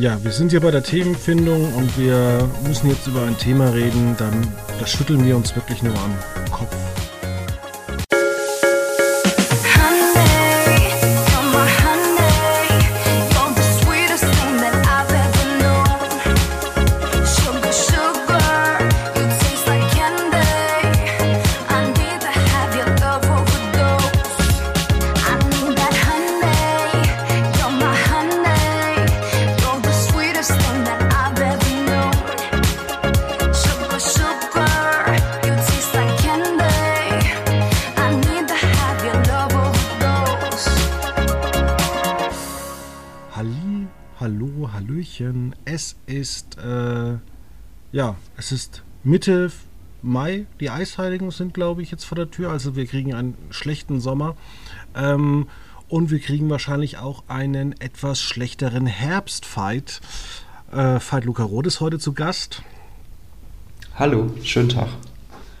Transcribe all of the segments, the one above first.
Ja, wir sind hier bei der Themenfindung und wir müssen jetzt über ein Thema reden, dann da schütteln wir uns wirklich nur am Kopf. Es ist Mitte Mai. Die Eisheiligen sind, glaube ich, jetzt vor der Tür. Also wir kriegen einen schlechten Sommer. Ähm, und wir kriegen wahrscheinlich auch einen etwas schlechteren Herbstfight. Äh, Fight Luca Roth ist heute zu Gast. Hallo, schönen Tag.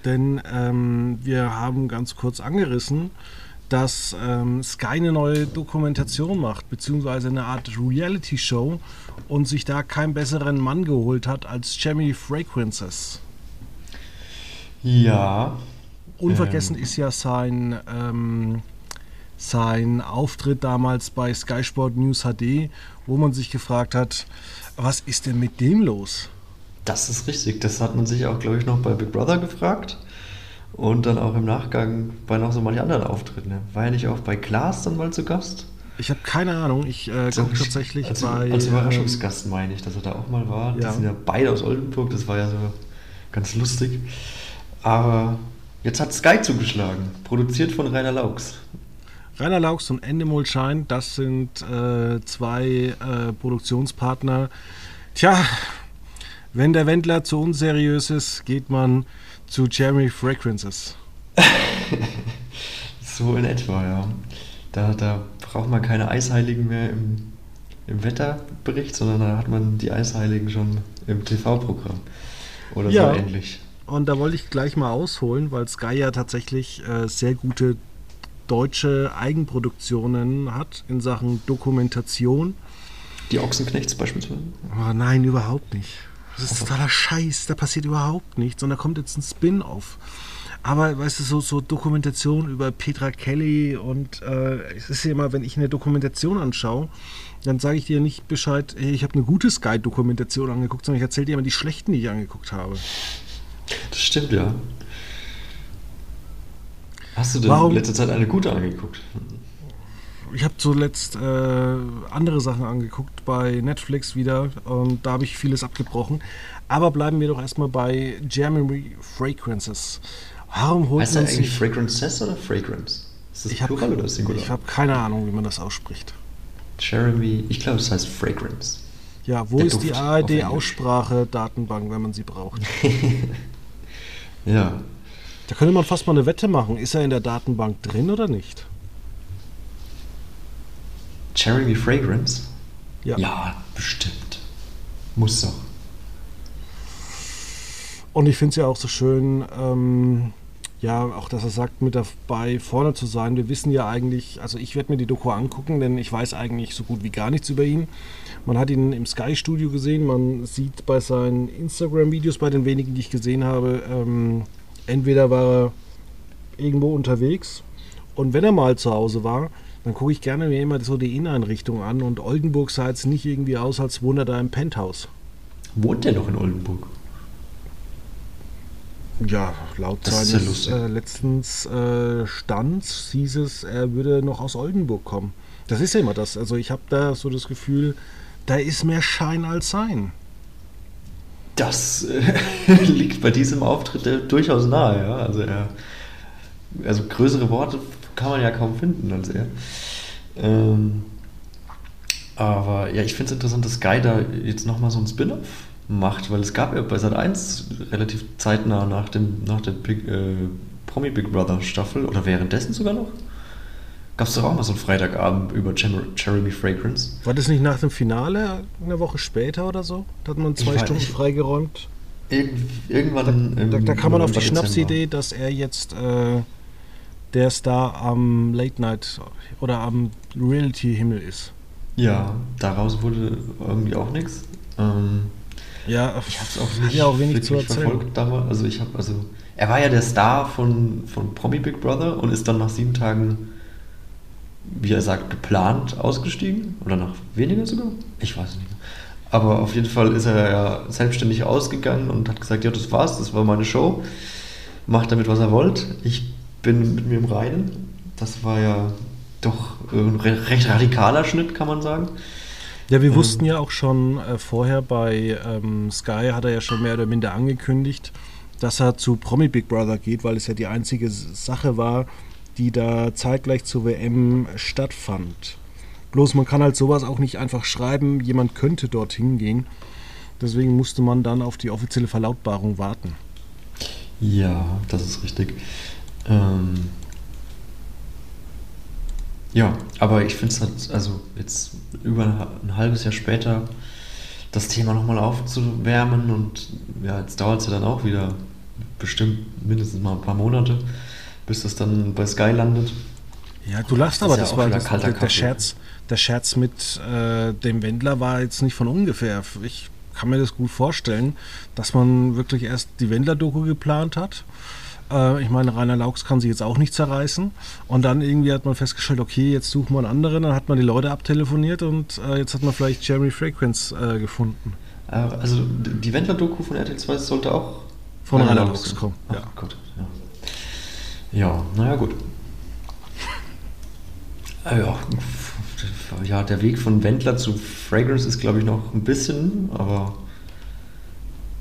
Denn ähm, wir haben ganz kurz angerissen, dass ähm, Sky eine neue Dokumentation macht, beziehungsweise eine Art Reality-Show und sich da keinen besseren Mann geholt hat als Jamie Fragrances. Ja. Unvergessen ähm. ist ja sein, ähm, sein Auftritt damals bei Sky Sport News HD, wo man sich gefragt hat, was ist denn mit dem los? Das ist richtig. Das hat man sich auch, glaube ich, noch bei Big Brother gefragt. Und dann auch im Nachgang bei noch so manchen anderen Auftritten. War er nicht auch bei Klaas dann mal zu Gast? Ich habe keine Ahnung. Ich äh, gucke tatsächlich als, bei. Als Überraschungsgast meine ich, dass er da auch mal war. Ja. Die sind ja beide aus Oldenburg. Das war ja so ganz lustig. Aber jetzt hat Sky zugeschlagen. Produziert von Rainer Laux. Rainer Laux und Endemol Schein, das sind äh, zwei äh, Produktionspartner. Tja, wenn der Wendler zu unseriös ist, geht man zu Jeremy Fragrances. so in etwa, ja. Da, da braucht man keine Eisheiligen mehr im, im Wetterbericht, sondern da hat man die Eisheiligen schon im TV-Programm. Oder ja, so ähnlich. Und da wollte ich gleich mal ausholen, weil Sky ja tatsächlich äh, sehr gute deutsche Eigenproduktionen hat in Sachen Dokumentation. Die Ochsenknechts beispielsweise? Oh, nein, überhaupt nicht. Das ist totaler Scheiß, da passiert überhaupt nichts. Und da kommt jetzt ein Spin-off. Aber weißt du, so, so Dokumentation über Petra Kelly und äh, es ist ja immer, wenn ich eine Dokumentation anschaue, dann sage ich dir nicht Bescheid, hey, ich habe eine gute Sky-Dokumentation angeguckt, sondern ich erzähle dir immer die schlechten, die ich angeguckt habe. Das stimmt, ja. Hast du denn Warum? in letzter Zeit eine gute angeguckt? Ich habe zuletzt äh, andere Sachen angeguckt bei Netflix wieder und da habe ich vieles abgebrochen. Aber bleiben wir doch erstmal bei Germany Fragrances. Warum holt heißt man eigentlich Fragrances oder Fragrance? Ist das ich Plural oder Singular? Ich habe keine Ahnung, wie man das ausspricht. Jeremy, ich glaube, es heißt Fragrance. Ja, wo Der ist Duft die ARD-Aussprache-Datenbank, wenn man sie braucht? ja. Da könnte man fast mal eine Wette machen. Ist er in der Datenbank drin oder nicht? Jeremy Fragrance? Ja. Ja, bestimmt. Muss doch. Und ich finde es ja auch so schön, ähm, ja, auch dass er sagt, mit dabei vorne zu sein. Wir wissen ja eigentlich, also ich werde mir die Doku angucken, denn ich weiß eigentlich so gut wie gar nichts über ihn. Man hat ihn im Sky-Studio gesehen, man sieht bei seinen Instagram-Videos, bei den wenigen, die ich gesehen habe, ähm, entweder war er irgendwo unterwegs und wenn er mal zu Hause war, dann gucke ich gerne mir immer so die Inneneinrichtung an und Oldenburg sah jetzt nicht irgendwie aus, als wohnt er da im Penthouse. Wohnt der noch in Oldenburg? Ja, laut das seines ja äh, letztens äh, Stands hieß es, er würde noch aus Oldenburg kommen. Das ist ja immer das. Also ich habe da so das Gefühl, da ist mehr Schein als Sein. Das äh, liegt bei diesem Auftritt äh, durchaus nahe, ja. Also er, also größere Worte kann man ja kaum finden als er. Ähm, aber ja, ich finde es interessant, dass Sky da jetzt nochmal so ein Spin-off macht, weil es gab ja bei Sat 1 relativ zeitnah nach, dem, nach der Big, äh, Promi Big Brother Staffel oder währenddessen sogar noch. Gab es doch auch mal so einen Freitagabend über Jeremy Fragrance. War das nicht nach dem Finale eine Woche später oder so? Da hat man zwei ich Stunden freigeräumt. Irgend, irgendwann. Da, da, da kam man auf die Schnapsidee, dass er jetzt äh, der Star am Late Night oder am Reality-Himmel ist. Ja, daraus wurde irgendwie auch nichts. Ähm, Ja, ich habe es auch nicht ja auch wenig zu wirklich erzählen. verfolgt damals. Also ich habe, also er war ja der Star von, von Promi Big Brother und ist dann nach sieben Tagen, wie er sagt, geplant ausgestiegen. Oder nach weniger sogar? Ich weiß es nicht mehr. Aber auf jeden Fall ist er ja selbstständig ausgegangen und hat gesagt, ja, das war's, das war meine Show. Macht damit, was er wollt. Ich bin mit mir im Reinen. Das war ja doch ein re- recht radikaler Schnitt, kann man sagen. Ja, wir Ähm. wussten ja auch schon äh, vorher bei ähm, Sky hat er ja schon mehr oder minder angekündigt, dass er zu Promi Big Brother geht, weil es ja die einzige Sache war, die da zeitgleich zur WM stattfand. Bloß man kann halt sowas auch nicht einfach schreiben, jemand könnte dorthin gehen. Deswegen musste man dann auf die offizielle Verlautbarung warten. Ja, das ist richtig. Ähm, ja, aber ich finde es halt, also jetzt über ein, halbes Jahr später das Thema nochmal aufzuwärmen und ja, jetzt dauert es ja dann auch wieder bestimmt mindestens mal ein paar Monate, bis das dann bei Sky landet. Ja, du lachst Das aber, ist ja das war das, der, der. Scherz. Der Scherz mit äh, dem Wendler war jetzt nicht von ungefähr. Ich kann mir das gut vorstellen, dass man wirklich erst die Wendler-Doku geplant hat. Äh, ich meine, Rainer Laux kann sich jetzt auch nicht zerreißen. Und dann irgendwie hat man festgestellt, okay, jetzt suchen wir einen anderen. Dann hat man die Leute abtelefoniert und äh, jetzt hat man vielleicht Jeremy Fragrance äh, gefunden. Äh, Also die Wendler-Doku von RTL 2 sollte auch Von Rainer Laux kommen. Ach Ja. Gott, ja. Ja, naja, gut. Äh, Ja, ja, der Weg von Wendler zu Fragrance ist, glaube ich, noch ein bisschen, aber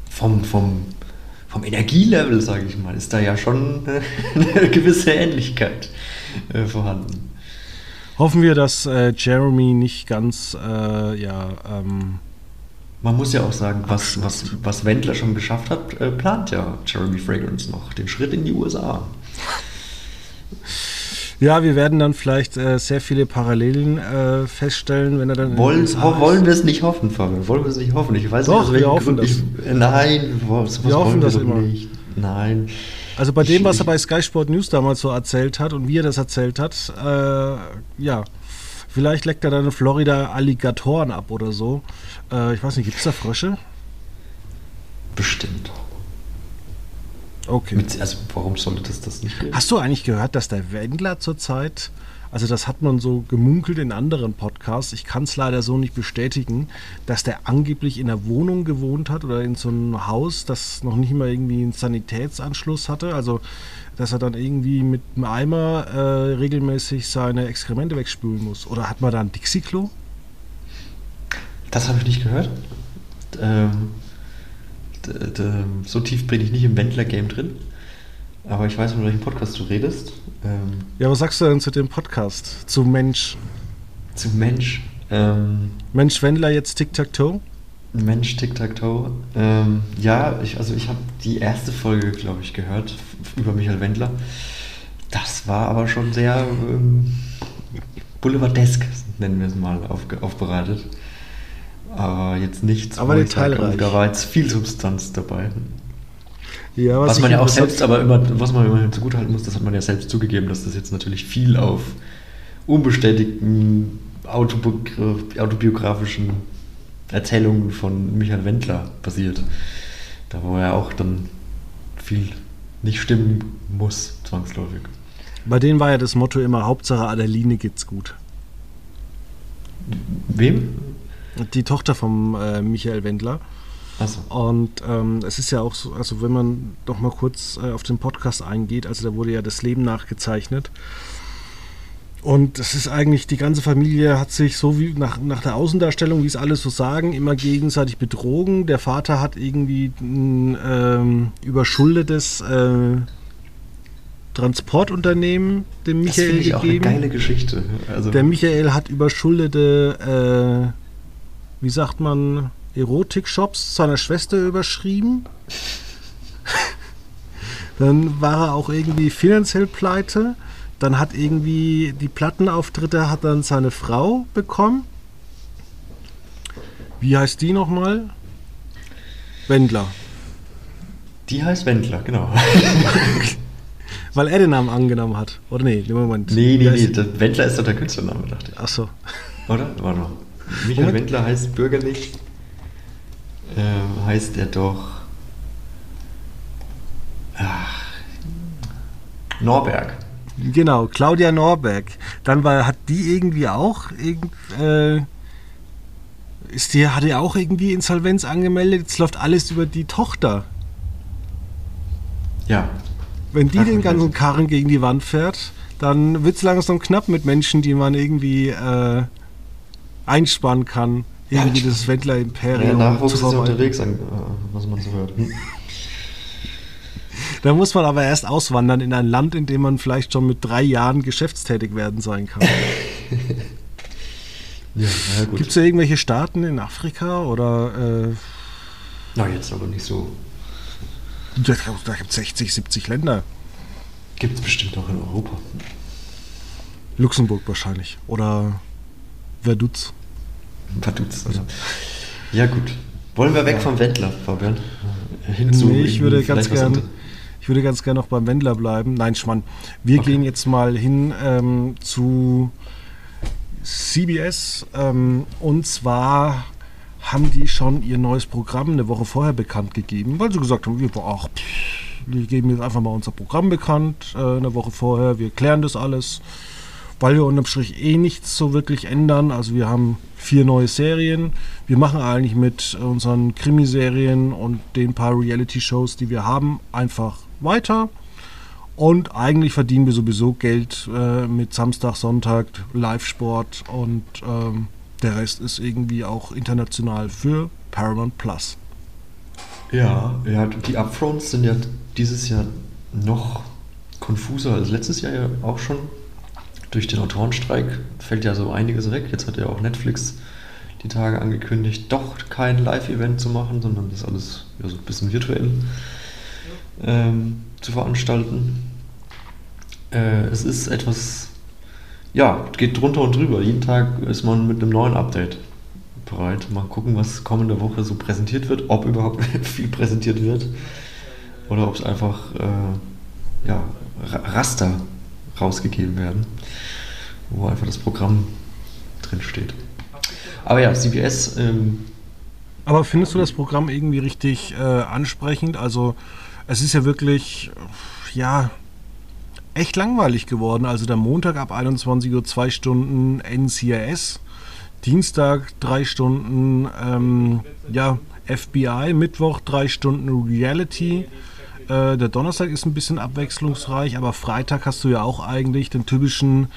vom, vom, vom Energielevel, sage ich mal, ist da ja schon äh, eine gewisse Ähnlichkeit äh, vorhanden. Hoffen wir, dass äh, Jeremy nicht ganz, äh, ja, ähm, Man muss ja auch sagen, was, was, was Wendler schon geschafft hat, äh, plant ja Jeremy Fragrance noch den Schritt in die USA. Ja, wir werden dann vielleicht äh, sehr viele Parallelen äh, feststellen, wenn er dann. Wollen, wollen wir es nicht hoffen, Fabian? Wollen wir es nicht hoffen? Ich weiß Doch, nicht, wir hoffen Grund ich, Nein, was, Wir hoffen das immer. nicht. Nein. Also bei dem, was er bei Sky Sport News damals so erzählt hat und wie er das erzählt hat, äh, ja, vielleicht leckt er dann in Florida Alligatoren ab oder so. Äh, ich weiß nicht, gibt es da Frösche? Bestimmt. Okay. Mit, also warum sollte das das nicht geben? Hast du eigentlich gehört, dass der Wendler zurzeit, also das hat man so gemunkelt in anderen Podcasts, ich kann es leider so nicht bestätigen, dass der angeblich in einer Wohnung gewohnt hat oder in so einem Haus, das noch nicht mal irgendwie einen Sanitätsanschluss hatte, also dass er dann irgendwie mit einem Eimer äh, regelmäßig seine Exkremente wegspülen muss. Oder hat man da ein Dixie-Klo? Das habe ich nicht gehört. Ähm, so tief bin ich nicht im Wendler-Game drin. Aber ich weiß, von welchem Podcast du redest. Ähm, Ja, was sagst du denn zu dem Podcast? Zu Mensch. zu Mensch. Ähm, Mensch Wendler jetzt Tic-Tac-Toe? Mensch, Tic-Tac-Toe. Ähm, ja, ich, also ich habe die erste Folge, glaube ich, gehört über Michael Wendler. Das war aber schon sehr ähm, boulevardesk, nennen wir es mal, aufge, aufbereitet. Aber jetzt nichts, Aber sage, detailreich. oh, da war jetzt viel Substanz dabei. Ja, Was ich man ja auch selbst, aber immer, was man immerhin zugutehalten muss, das hat man ja selbst zugegeben, dass das jetzt natürlich viel auf unbestätigten autobi- autobiografischen Erzählungen von Michael Wendler basiert. Da wo er auch dann viel nicht stimmen muss, zwangsläufig. Bei denen war ja das Motto immer Hauptsache Adeline geht's gut. Wem? Die Tochter vom äh, Michael Wendler. Achso. Und ähm, es ist ja auch so, also wenn man doch mal kurz äh, auf den Podcast eingeht, also da wurde ja das Leben nachgezeichnet. Und es ist eigentlich, die ganze Familie hat sich so wie nach, nach der Außendarstellung, wie es alle so sagen, immer gegenseitig betrogen. Der Vater hat irgendwie ein ähm, überschuldetes äh, Transportunternehmen dem Das Michael finde ich auch eine gegeben. geile Geschichte. Also, Der Michael hat überschuldete, äh, wie sagt man, Erotik-Shops seiner Schwester überschrieben. Dann war er auch irgendwie finanziell pleite. Dann hat irgendwie die Plattenauftritte hat dann seine Frau bekommen. Wie heißt die nochmal? Wendler. die heißt Wendler, genau. Weil er den Namen angenommen hat. Oder nee, im Moment. nee, nee, nee, Wendler ist doch der Künstlername, dachte ich. Ach so. Oder? Warte mal. Michael Moment. Wendler heißt bürgerlich, äh, heißt er doch. Ach, Norberg. Genau, Claudia Norberg. Dann war, hat die irgendwie auch irgend, äh, ist die, hat die auch irgendwie Insolvenz angemeldet? Jetzt läuft alles über die Tochter. Ja. Wenn die den ganzen. Karren gegen die Wand fährt, dann wird es langsam knapp mit Menschen, die man irgendwie äh, einspannen kann, Ja, irgendwie ich- das Der Wendler-Imperium Nachwuchs ist ja unterwegs, äh, was man so hört. Da muss man aber erst auswandern in ein Land, in dem man vielleicht schon mit drei Jahren geschäftstätig werden sein kann. Ja, gut. Gibt es da irgendwelche Staaten in Afrika oder äh, Na, jetzt aber nicht so. da, da gibt es 60, 70 Länder. Gibt es bestimmt auch in Europa. Luxemburg wahrscheinlich. Oder Verdutz. Vaduz, oder? Ja, gut. Wollen wir weg Ja. vom Wendler, Fabian? Hin zu Nee, ich würde ganz vielleicht was gern, anderes. ich würde ganz gern noch beim Wendler bleiben. Nein, Schmann. Wir Okay. gehen jetzt mal hin ähm, zu CBS. Ähm, und zwar haben die schon ihr neues Programm eine Woche vorher bekannt gegeben, weil sie gesagt haben, wir, ach, wir geben jetzt einfach mal unser Programm bekannt, äh, eine Woche vorher, wir klären das alles, weil wir unterm Strich eh nichts so wirklich ändern. Also wir haben vier neue Serien. Wir machen eigentlich mit unseren Krimiserien und den paar Reality-Shows, die wir haben, einfach weiter. Und eigentlich verdienen wir sowieso Geld äh, mit Samstag, Sonntag, Live-Sport und ähm, der Rest ist irgendwie auch international für Paramount Plus. Ja, ja, die Upfronts sind ja dieses Jahr noch konfuser als letztes Jahr ja auch schon. Durch den Autorenstreik fällt ja so einiges weg. Jetzt hat ja auch Netflix die Tage angekündigt, doch kein Live-Event zu machen, sondern das alles ja, so ein bisschen virtuell ähm, zu veranstalten. Äh, es ist etwas, ja, geht drunter und drüber. Jeden Tag ist man mit einem neuen Update bereit. Mal gucken, was kommende Woche so präsentiert wird, ob überhaupt viel präsentiert wird oder ob es einfach äh, ja, Ra- Raster rausgegeben werden, wo einfach das Programm drin steht. Aber ja, CBS, ähm, Aber findest du das Programm irgendwie richtig äh, ansprechend? Also es ist ja wirklich, ja, echt langweilig geworden. Also der Montag ab 21 Uhr zwei Stunden NCIS, Dienstag drei Stunden ähm, ja, FBI, Mittwoch drei Stunden Reality. Äh, der Donnerstag ist ein bisschen abwechslungsreich, aber Freitag hast du ja auch eigentlich den typischen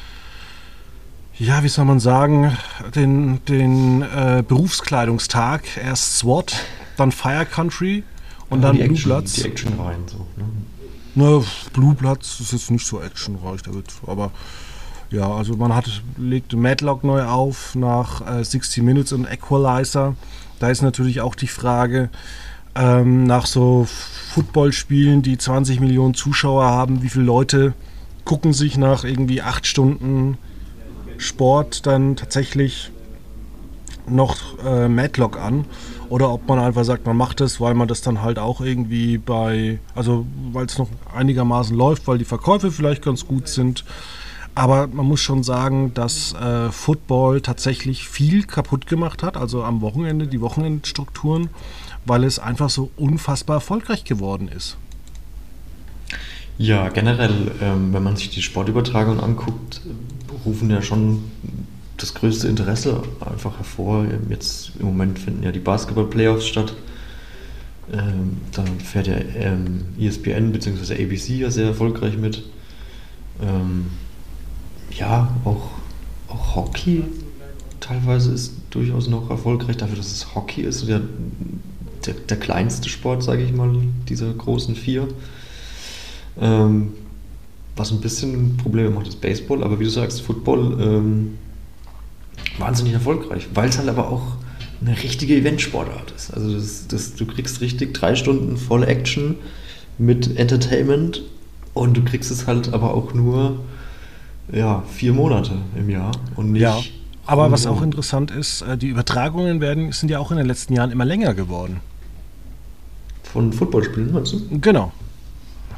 ja, wie soll man sagen, den, den äh, Berufskleidungstag. Erst SWAT, dann Fire Country und ja, dann die Blue Bloods. die Action rein. So, ne? Ne, Blue Bloods ist jetzt nicht so actionreich, wird, aber ja, also man hat, legt Madlock neu auf nach äh, 60 Minutes und Equalizer. Da ist natürlich auch die Frage, ähm, nach so Footballspielen, die 20 Millionen Zuschauer haben, wie viele Leute gucken sich nach irgendwie acht Stunden Sport dann tatsächlich noch äh, Madlock an oder ob man einfach sagt, man macht es, weil man das dann halt auch irgendwie bei, also weil es noch einigermaßen läuft, weil die Verkäufe vielleicht ganz gut sind. Aber man muss schon sagen, dass äh, Football tatsächlich viel kaputt gemacht hat, also am Wochenende, die Wochenendstrukturen, weil es einfach so unfassbar erfolgreich geworden ist. Ja, generell, ähm, wenn man sich die Sportübertragung anguckt, rufen ja schon das größte Interesse einfach hervor. Jetzt im Moment finden ja die Basketball-Playoffs statt. Ähm, dann fährt ja ähm, ESPN bzw. ABC ja sehr erfolgreich mit. Ja, auch, auch Hockey teilweise ist durchaus noch erfolgreich, dafür, dass es Hockey ist. Der, der, der kleinste Sport, sage ich mal, dieser großen vier. Ähm, was ein bisschen Probleme macht, ist Baseball, aber wie du sagst, Football ähm, wahnsinnig erfolgreich, weil es halt aber auch eine richtige Eventsportart ist. Also das, das, du kriegst richtig drei Stunden voll Action mit Entertainment und du kriegst es halt aber auch nur ja, vier Monate im Jahr und nicht. Ja, aber was auch interessant ist, äh, die Übertragungen werden, sind ja auch in den letzten Jahren immer länger geworden. Von Footballspielen, meinst du? Genau.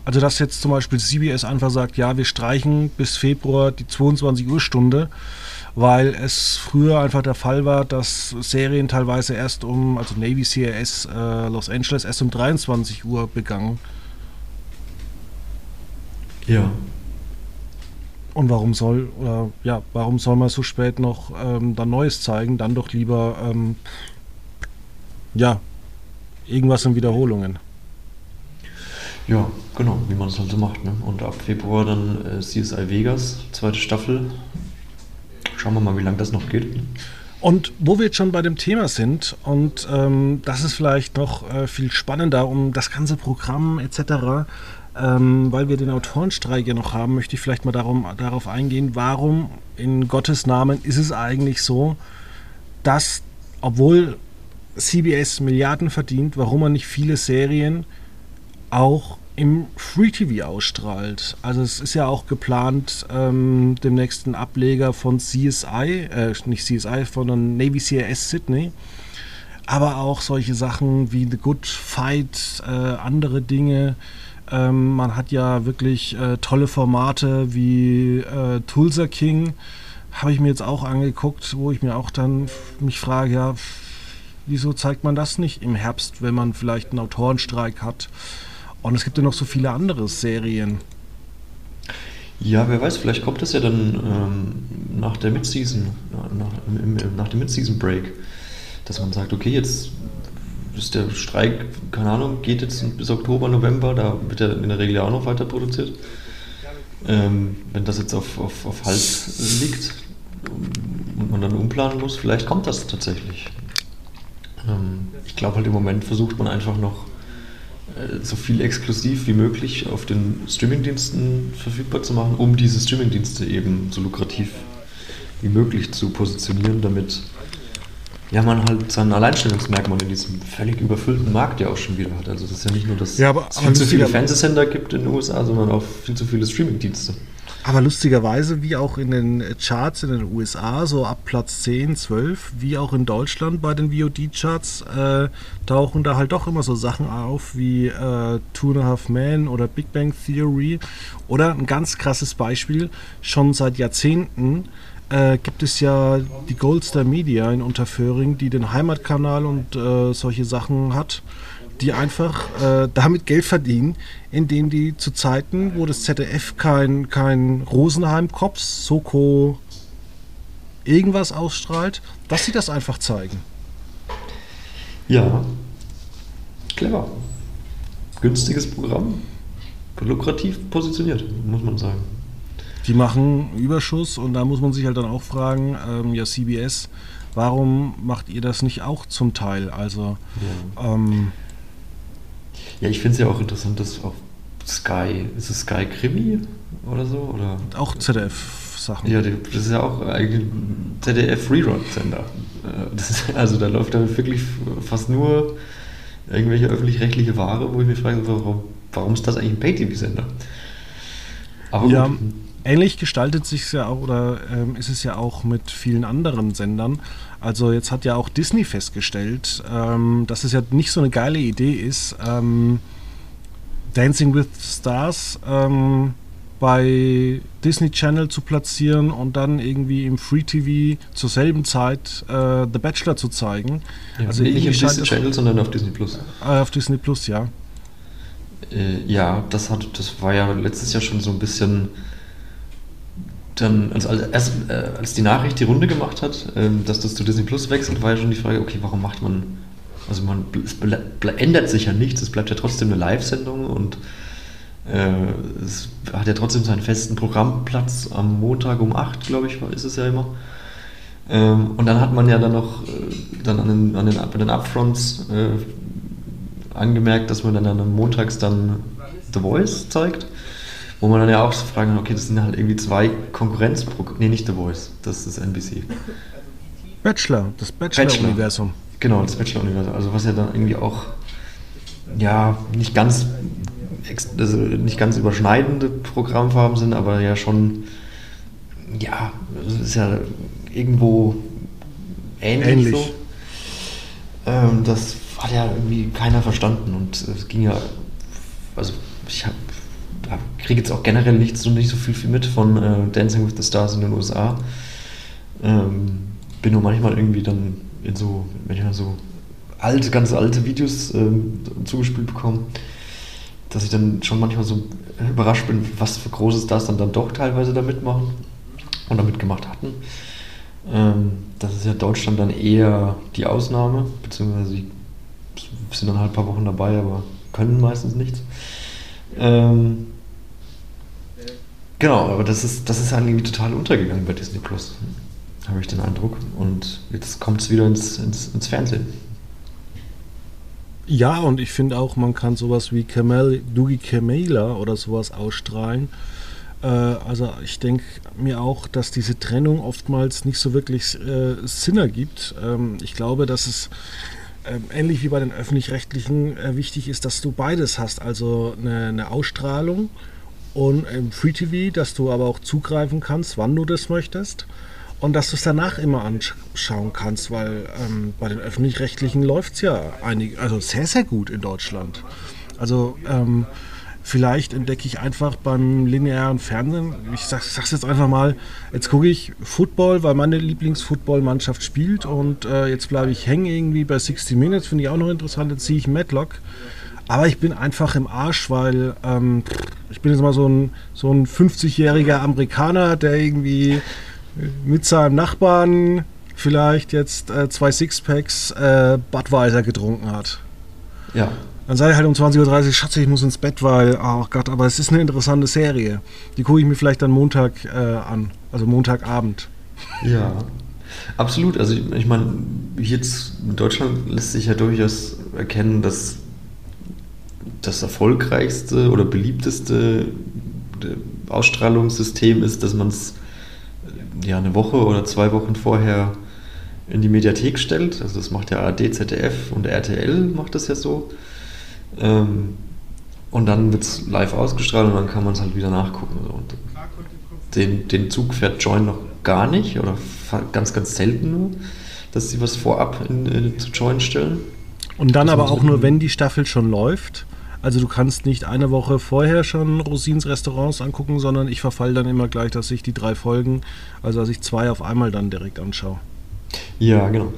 Also dass jetzt zum Beispiel CBS einfach sagt, ja, wir streichen bis Februar die 22 Uhr Stunde weil es früher einfach der Fall war, dass Serien teilweise erst um, also Navy CRS äh, Los Angeles erst um 23 Uhr begangen. Ja. Und warum soll, oder ja, warum soll man so spät noch ähm, dann Neues zeigen? Dann doch lieber, ähm, ja, irgendwas in Wiederholungen. Ja, genau, wie man es halt so macht. Ne? Und ab Februar dann äh, CSI Vegas, zweite Staffel. Schauen wir mal, wie lange das noch geht. Und wo wir jetzt schon bei dem Thema sind, und ähm, das ist vielleicht noch äh, viel spannender um das ganze Programm etc., ähm, weil wir den Autorenstreik ja noch haben, möchte ich vielleicht mal darum, darauf eingehen, warum in Gottes Namen ist es eigentlich so, dass, obwohl CBS Milliarden verdient, warum man nicht viele Serien auch im Free TV ausstrahlt. Also es ist ja auch geplant, ähm, dem nächsten Ableger von CSI, äh, nicht CSI, sondern Navy CRS Sydney. Aber auch solche Sachen wie The Good Fight, äh, andere Dinge. Ähm, man hat ja wirklich äh, tolle Formate wie äh, Tulsa King, habe ich mir jetzt auch angeguckt, wo ich mir auch dann mich frage, ja, wieso zeigt man das nicht im Herbst, wenn man vielleicht einen Autorenstreik hat? Und es gibt ja noch so viele andere Serien. Ja, wer weiß, vielleicht kommt das ja dann ähm, nach der Midseason, nach, nach dem Midseason-Break, dass man sagt, okay, jetzt ist der Streik, keine Ahnung, geht jetzt bis Oktober, November, da wird er in der Regel ja auch noch weiter produziert. Ähm, wenn das jetzt auf, auf, auf Halt liegt und man dann umplanen muss, vielleicht kommt das tatsächlich. Ähm, ich glaube halt im Moment versucht man einfach noch äh, so viel exklusiv wie möglich auf den Streamingdiensten verfügbar zu machen, um diese Streamingdienste eben so lukrativ wie möglich zu positionieren, damit ja, man halt sein Alleinstellungsmerkmal in diesem völlig überfüllten Markt ja auch schon wieder hat. Also das ist ja nicht nur, dass ja, aber, es viel zu viele Fernsehsender gibt in den USA, sondern auch viel zu viele Streamingdienste. Aber lustigerweise, wie auch in den Charts in den USA, so ab Platz 10, 12, wie auch in Deutschland bei den VOD-Charts, äh, tauchen da halt doch immer so Sachen auf wie äh, Two and a Half Men oder Big Bang Theory. Oder ein ganz krasses Beispiel, schon seit Jahrzehnten äh, gibt es ja die Goldstar Media in Unterföhring, die den Heimatkanal und äh, solche Sachen hat die einfach äh, damit Geld verdienen, indem die zu Zeiten, wo das ZDF kein, kein Rosenheim-Cops, Soko, irgendwas ausstrahlt, dass sie das einfach zeigen. Ja, clever. Günstiges Programm, lukrativ positioniert, muss man sagen. Die machen Überschuss und da muss man sich halt dann auch fragen, ähm, ja CBS, warum macht ihr das nicht auch zum Teil? Also ja. ähm, ja, ich finde es ja auch interessant, dass auf Sky, ist es Sky Krimi oder so? Oder? Auch ZDF-Sachen. Ja, das ist ja auch eigentlich ein ZDF-Rerun-Sender. Äh, also da läuft dann wirklich fast nur irgendwelche öffentlich-rechtliche Ware, wo ich mich frage, warum, warum ist das eigentlich ein Pay-TV-Sender? Aber ja, gut. Ähnlich gestaltet sich ja auch oder ähm, ist es ja auch mit vielen anderen Sendern. Also jetzt hat ja auch Disney festgestellt, ähm, dass es ja nicht so eine geile Idee ist, ähm, Dancing with Stars ähm, bei Disney Channel zu platzieren und dann irgendwie im Free TV zur selben Zeit äh, The Bachelor zu zeigen. Ja, also nicht im Disney Channel, sondern auf Disney Plus. Äh, auf Disney Plus, ja. Äh, ja, das hat, das war ja letztes Jahr schon so ein bisschen dann, als, als, äh, als die Nachricht die Runde gemacht hat, äh, dass das zu Disney Plus wechselt, war ja schon die Frage, okay, warum macht man, also man, es ändert sich ja nichts, es bleibt ja trotzdem eine Live-Sendung und äh, es hat ja trotzdem seinen festen Programmplatz am Montag um 8, glaube ich, ist es ja immer. Ähm, und dann hat man ja dann noch äh, dann an den, an den, an den Upfronts äh, angemerkt, dass man dann, dann montags dann The Voice zeigt. Wo man dann ja auch so fragen, okay, das sind halt irgendwie zwei Konkurrenzprogramme. Nee, nicht The Voice, das ist NBC. Bachelor, das Bachelor-Universum. Bachelor. Genau, das Bachelor-Universum. Also was ja dann irgendwie auch, ja, nicht ganz, also nicht ganz überschneidende Programmfarben sind, aber ja schon, ja, es ist ja irgendwo ähnlich, ähnlich. so. Ähm, das hat ja irgendwie keiner verstanden und es ging ja, also ich habe kriege jetzt auch generell nicht so, nicht so viel, viel mit von äh, Dancing with the Stars in den USA. Ähm, bin nur manchmal irgendwie dann in so, wenn ich dann so alte, ganz alte Videos ähm, zugespielt bekomme, dass ich dann schon manchmal so überrascht bin, was für großes das dann, dann doch teilweise da mitmachen und da mitgemacht hatten. Ähm, das ist ja Deutschland dann eher die Ausnahme, beziehungsweise sie sind dann halt ein paar Wochen dabei, aber können meistens nichts. Ähm, genau, aber das ist, das ist halt irgendwie total untergegangen bei Disney Plus, habe ich den Eindruck. Und jetzt kommt es wieder ins, ins, ins Fernsehen. Ja, und ich finde auch, man kann sowas wie Kamel, Dugi Kamela oder sowas ausstrahlen. Äh, also ich denke mir auch, dass diese Trennung oftmals nicht so wirklich äh, Sinn ergibt. Ähm, ich glaube, dass es äh, ähnlich wie bei den öffentlich-rechtlichen äh, wichtig ist, dass du beides hast. Also eine, eine Ausstrahlung und im Free TV, dass du aber auch zugreifen kannst, wann du das möchtest und dass du es danach immer anschauen kannst, weil ähm, bei den öffentlich-rechtlichen läuft es ja einig, also sehr, sehr gut in Deutschland. Also ähm, vielleicht entdecke ich einfach beim linearen Fernsehen, ich sag, sag's jetzt einfach mal, jetzt gucke ich Football, weil meine Lieblingsfootballmannschaft spielt und äh, jetzt bleibe ich hängen irgendwie bei 60 Minutes, finde ich auch noch interessant, jetzt ziehe ich Madlock. Aber ich bin einfach im Arsch, weil ähm, ich bin jetzt mal so ein, so ein 50-jähriger Amerikaner, der irgendwie mit seinem Nachbarn vielleicht jetzt äh, zwei Sixpacks äh, Budweiser getrunken hat. Ja. Dann sei halt um 20.30 Uhr, Schatz, ich muss ins Bett, weil, oh Gott, aber es ist eine interessante Serie. Die gucke ich mir vielleicht dann Montag äh, an, also Montagabend. Ja, absolut. Also ich, ich meine, jetzt in Deutschland lässt sich ja durchaus erkennen, dass das erfolgreichste oder beliebteste Ausstrahlungssystem ist, dass man es ja, eine Woche oder zwei Wochen vorher in die Mediathek stellt. Also das macht ja ARD, ZDF und RTL macht das ja so. Ähm, und dann wird es live ausgestrahlt und dann kann man es halt wieder nachgucken. Und den, den Zug fährt Join noch gar nicht oder ganz, ganz selten nur, dass sie was vorab in, in, zu Join stellen. Und dann aber auch nur, wenn die Staffel schon läuft. Also du kannst nicht eine Woche vorher schon Rosins Restaurants angucken, sondern ich verfall dann immer gleich, dass ich die drei Folgen, also dass ich zwei auf einmal dann direkt anschaue. Ja, genau.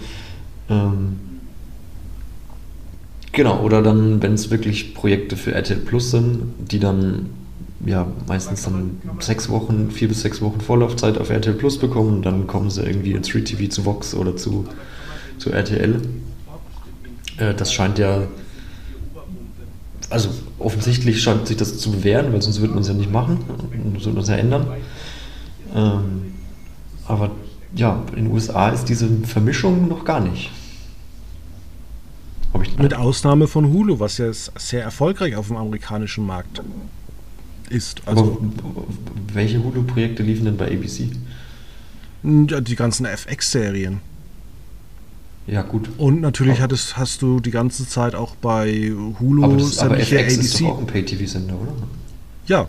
Ähm, genau, oder dann, wenn es wirklich Projekte für RTL Plus sind, die dann ja meistens dann sechs Wochen, vier bis sechs Wochen Vorlaufzeit auf RTL Plus bekommen, dann kommen sie irgendwie ins Free TV zu Vox oder zu, zu RTL. Äh, das scheint ja also offensichtlich scheint sich das zu bewähren, weil sonst würde man es ja nicht machen, sonst würde man es ja ändern. Ähm, aber ja, in den USA ist diese Vermischung noch gar nicht. Mit Ausnahme von Hulu, was ja sehr erfolgreich auf dem amerikanischen Markt ist. Also, aber welche Hulu-Projekte liefen denn bei ABC? Die ganzen FX-Serien. Ja, gut. Und natürlich hattest, hast du die ganze Zeit auch bei Hulu aber, das, aber FX ABC. ist auch ein Pay-TV-Sender, oder? Ja,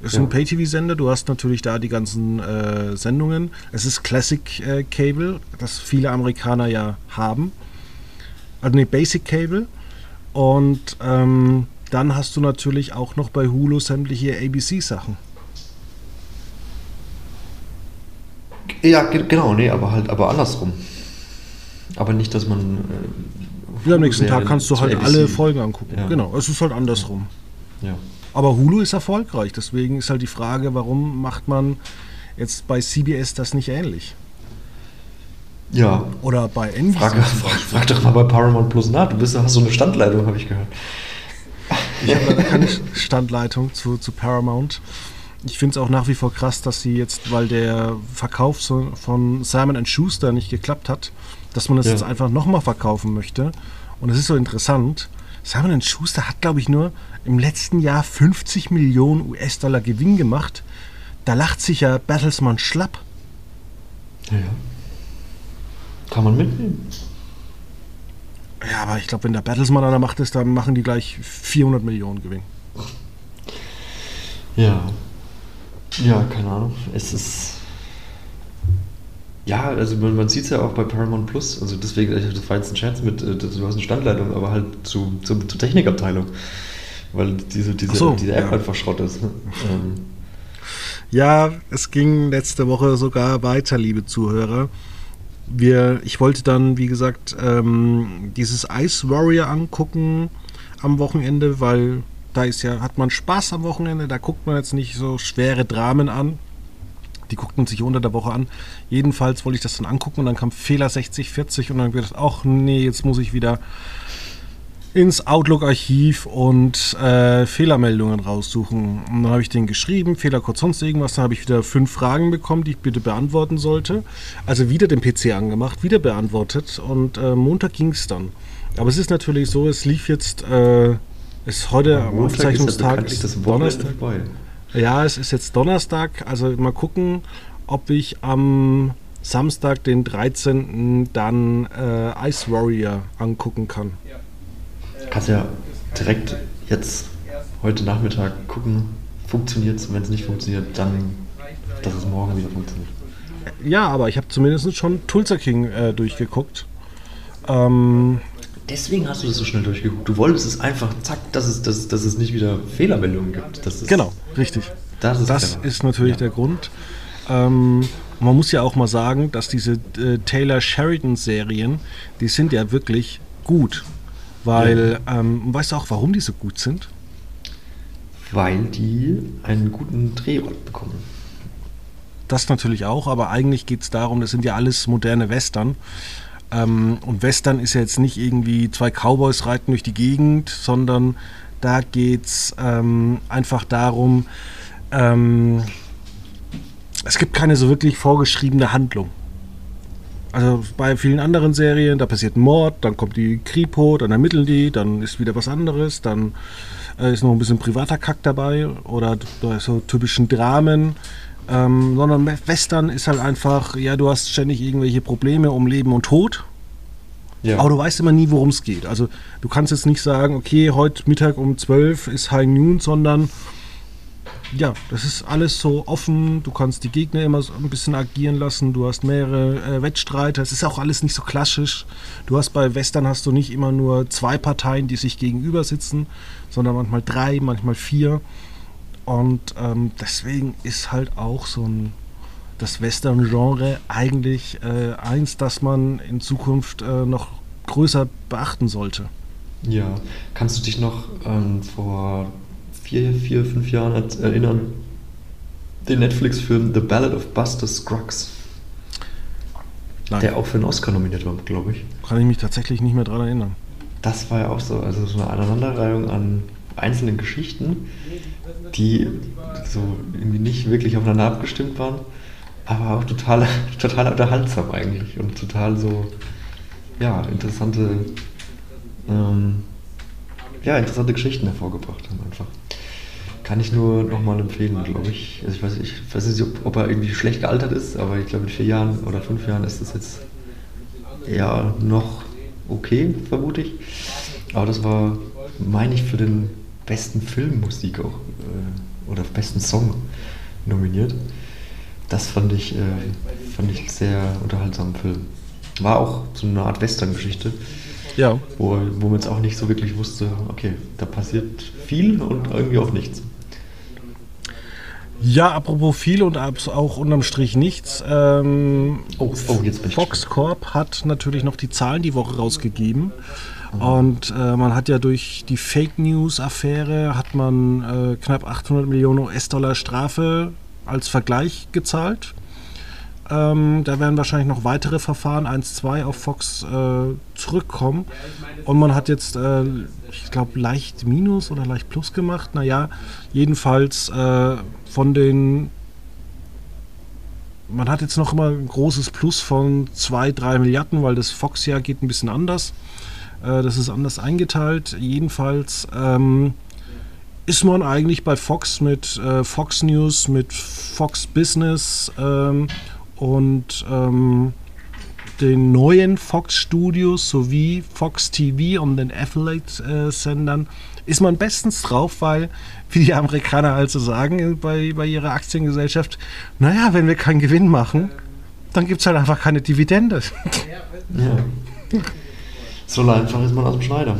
es ist ja. ein Pay-TV-Sender. Du hast natürlich da die ganzen äh, Sendungen. Es ist Classic äh, Cable, das viele Amerikaner ja haben. Also ne, Basic Cable. Und ähm, dann hast du natürlich auch noch bei Hulu sämtliche ABC-Sachen. Ja, genau, nee, aber halt, aber andersrum. Aber nicht, dass man. Äh, ja, am nächsten Tag kannst du halt ABC. alle Folgen angucken. Ja. Genau, es ist halt andersrum. Ja. Aber Hulu ist erfolgreich, deswegen ist halt die Frage, warum macht man jetzt bei CBS das nicht ähnlich? Ja. Oder bei NBC. Frag, frag, frag, doch mal bei Paramount Plus nach. Du bist, hast so eine Standleitung, habe ich gehört. Ich habe leider keine Standleitung zu, zu Paramount. Ich finde es auch nach wie vor krass, dass sie jetzt, weil der Verkauf von Simon Schuster nicht geklappt hat, dass man das ja. jetzt einfach nochmal verkaufen möchte. Und es ist so interessant. Simon Schuster hat, glaube ich, nur im letzten Jahr 50 Millionen US-Dollar Gewinn gemacht. Da lacht sich ja Bertelsmann schlapp. Ja. Kann man mitnehmen. Ja, aber ich glaube, wenn der Bertelsmann an der Macht ist, dann machen die gleich 400 Millionen Gewinn. Ja. Ja, keine Ahnung. Es ist ja, also man, man sieht es ja auch bei Paramount Plus, also deswegen, war jetzt ein Scherz mit, äh, du hast eine Standleitung, aber halt zu, zu, zur Technikabteilung, weil diese, diese, so, diese App ja. einfach Schrott ist. Ne? Ähm. Ja, es ging letzte Woche sogar weiter, liebe Zuhörer. Wir, ich wollte dann, wie gesagt, ähm, dieses Ice Warrior angucken am Wochenende, weil da ist ja, hat man Spaß am Wochenende, da guckt man jetzt nicht so schwere Dramen an. Die guckt man sich unter der Woche an. Jedenfalls wollte ich das dann angucken und dann kam Fehler 60, 40 und dann habe ich gedacht, ach nee, jetzt muss ich wieder ins Outlook-Archiv und äh, Fehlermeldungen raussuchen. Und dann habe ich den geschrieben, Fehler kurz sonst irgendwas. Dann habe ich wieder fünf Fragen bekommen, die ich bitte beantworten sollte. Also wieder den PC angemacht, wieder beantwortet und äh, Montag ging es dann. Aber es ist natürlich so, es lief jetzt, äh, ist heute am Aufzeichnungstag ist das Donnerstag. vorbei. Ja, es ist jetzt Donnerstag, also mal gucken, ob ich am Samstag, den 13. dann äh, Ice Warrior angucken kann. Kannst ja direkt jetzt heute Nachmittag gucken, funktioniert es. Wenn es nicht funktioniert, dann, dass es morgen wieder funktioniert. Ja, aber ich habe zumindest schon Tulsa King äh, durchgeguckt. Ähm, Deswegen hast du das so schnell durchgeguckt. Du wolltest es einfach, zack, dass es, dass, dass es nicht wieder Fehlermeldungen gibt. Das ist, genau, richtig. Das ist, Das ist natürlich Ja. der Grund. Ähm, man muss ja auch mal sagen, dass diese äh, Taylor Sheridan-Serien, die sind ja wirklich gut. Weil, ähm, weißt du auch, warum die so gut sind? Weil die einen guten Drehort bekommen. Das natürlich auch, aber eigentlich geht es darum, das sind ja alles moderne Western. Ähm, und Western ist ja jetzt nicht irgendwie zwei Cowboys reiten durch die Gegend, sondern da geht es ähm, einfach darum, ähm, es gibt keine so wirklich vorgeschriebene Handlung. Also bei vielen anderen Serien, da passiert ein Mord, dann kommt die Kripo, dann ermitteln die, dann ist wieder was anderes, dann äh, ist noch ein bisschen privater Kack dabei oder so typischen Dramen. Ähm, sondern Western ist halt einfach, ja, du hast ständig irgendwelche Probleme um Leben und Tod, Ja. aber du weißt immer nie, worum es geht. Also du kannst jetzt nicht sagen, okay, heute Mittag um 12 ist High Noon, sondern ja, das ist alles so offen. Du kannst die Gegner immer so ein bisschen agieren lassen. Du hast mehrere äh, Wettstreiter. Es ist auch alles nicht so klassisch. Du hast bei Western hast du nicht immer nur zwei Parteien, die sich gegenüber sitzen, sondern manchmal drei, manchmal vier. Und ähm, deswegen ist halt auch so ein das Western-Genre eigentlich äh, eins, das man in Zukunft äh, noch größer beachten sollte. Ja. Kannst du dich noch ähm, vor vier, vier, fünf Jahren erinnern? Den Netflix-Film The Ballad of Buster Scruggs, Nein, der auch für einen Oscar nominiert war, glaube ich. kann ich mich tatsächlich nicht mehr daran erinnern. Das war ja auch so, also so eine Aneinanderreihung an einzelnen Geschichten, die so irgendwie nicht wirklich aufeinander abgestimmt waren, aber auch total, total unterhaltsam eigentlich und total so, ja, interessante, ähm, ja, interessante Geschichten hervorgebracht haben einfach. Kann ich nur nochmal empfehlen, glaube ich. Also ich weiß, ich weiß nicht, ob, ob er irgendwie schlecht gealtert ist, aber ich glaube, in vier Jahren oder fünf Jahren ist das jetzt ja noch okay, vermute ich. Aber das war, meine ich, für den besten Filmmusik auch äh, oder besten Song nominiert. Das fand ich, äh, fand ich sehr unterhaltsamen Film. War auch so eine Art Western-Geschichte, Ja, wo, wo man jetzt auch nicht so wirklich wusste, okay, da passiert viel und irgendwie auch nichts. ja apropos viel und auch unterm Strich nichts. Ähm, Oh, oh, Fox Corp hat natürlich noch die Zahlen die Woche rausgegeben. Und äh, man hat ja durch die Fake News-Affäre hat man äh, knapp 800 Millionen US-Dollar Strafe als Vergleich gezahlt. Ähm, da werden wahrscheinlich noch weitere Verfahren, 1, 2 auf Fox äh, zurückkommen. Und man hat jetzt, äh, ich glaube, leicht Minus oder leicht Plus gemacht. Naja, jedenfalls äh, von den man hat jetzt noch immer ein großes Plus von 2, 3 Milliarden, weil das Fox-Jahr geht ein bisschen anders. Äh, das ist anders eingeteilt. Jedenfalls ähm, ist man eigentlich bei Fox mit äh, Fox News, mit Fox Business ähm, und ähm, den neuen Fox Studios sowie Fox TV und den Affiliate-Sendern ist man bestens drauf, weil, wie die Amerikaner also sagen bei, bei ihrer Aktiengesellschaft, naja, wenn wir keinen Gewinn machen, dann gibt es halt einfach keine Dividende. Ja. So einfach ist man aus dem Schneider.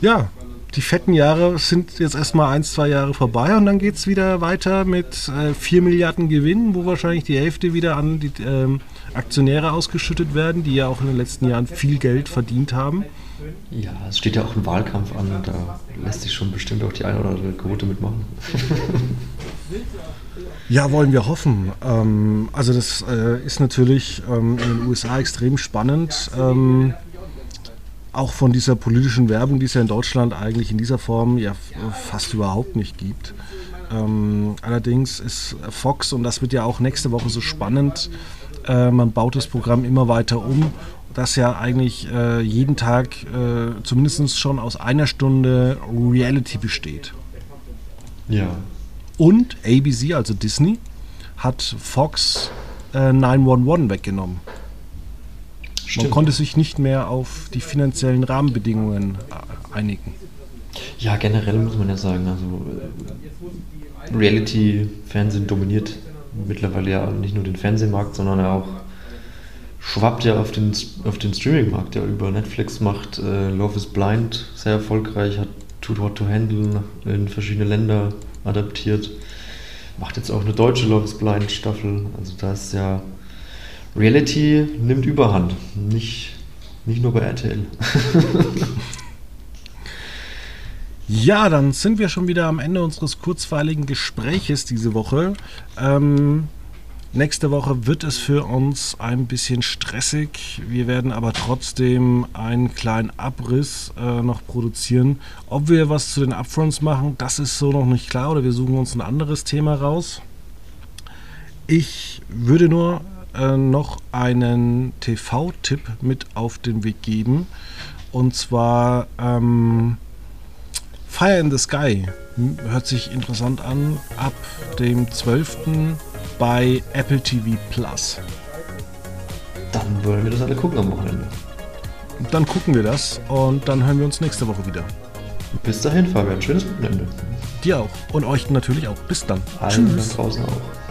Ja, die fetten Jahre sind jetzt erstmal ein, zwei Jahre vorbei und dann geht es wieder weiter mit äh, 4 Milliarden Gewinn, wo wahrscheinlich die Hälfte wieder an die ähm, Aktionäre ausgeschüttet werden, die ja auch in den letzten Jahren viel Geld verdient haben. Ja, es steht ja auch ein Wahlkampf an, da lässt sich schon bestimmt auch die eine oder andere Quote mitmachen. Ja, wollen wir hoffen. Ähm, also das äh, ist natürlich ähm, in den USA extrem spannend. Ähm, auch von dieser politischen Werbung, die es ja in Deutschland eigentlich in dieser Form ja fast überhaupt nicht gibt. Ähm, allerdings ist Fox, und das wird ja auch nächste Woche so spannend, äh, man baut das Programm immer weiter um, das ja eigentlich äh, jeden Tag äh, zumindest schon aus einer Stunde Reality besteht. Ja. Und ABC, also Disney, hat Fox äh, 911 weggenommen. Stimmt. Man konnte sich nicht mehr auf die finanziellen Rahmenbedingungen äh, einigen. Ja, generell muss man ja sagen, also äh, Reality-Fernsehen dominiert mittlerweile ja nicht nur den Fernsehmarkt, sondern auch schwappt ja auf den, auf den Streaming-Markt, der über Netflix macht. Äh, Love is Blind sehr erfolgreich, hat Too Hot to Handle in verschiedene Länder adaptiert. Macht jetzt auch eine deutsche Love is Blind Staffel. Also da ist ja Reality nimmt Überhand. Nicht, nicht nur bei RTL. ja, dann sind wir schon wieder am Ende unseres kurzweiligen Gespräches diese Woche. Ähm, Nächste Woche wird es für uns ein bisschen stressig. Wir werden aber trotzdem einen kleinen Abriss äh, noch produzieren. Ob wir was zu den Upfronts machen, das ist so noch nicht klar oder wir suchen uns ein anderes Thema raus. Ich würde nur äh, noch einen TV-Tipp mit auf den Weg geben. Und zwar ähm, Fire in the Sky. Hört sich interessant an. Ab dem 12 bei Apple TV Plus. Dann wollen wir das alle gucken am Wochenende. Dann gucken wir das und dann hören wir uns nächste Woche wieder. Bis dahin, Fabian. Schönes Wochenende. Dir auch. Und euch natürlich auch. Bis dann. Allen Tschüss. draußen auch.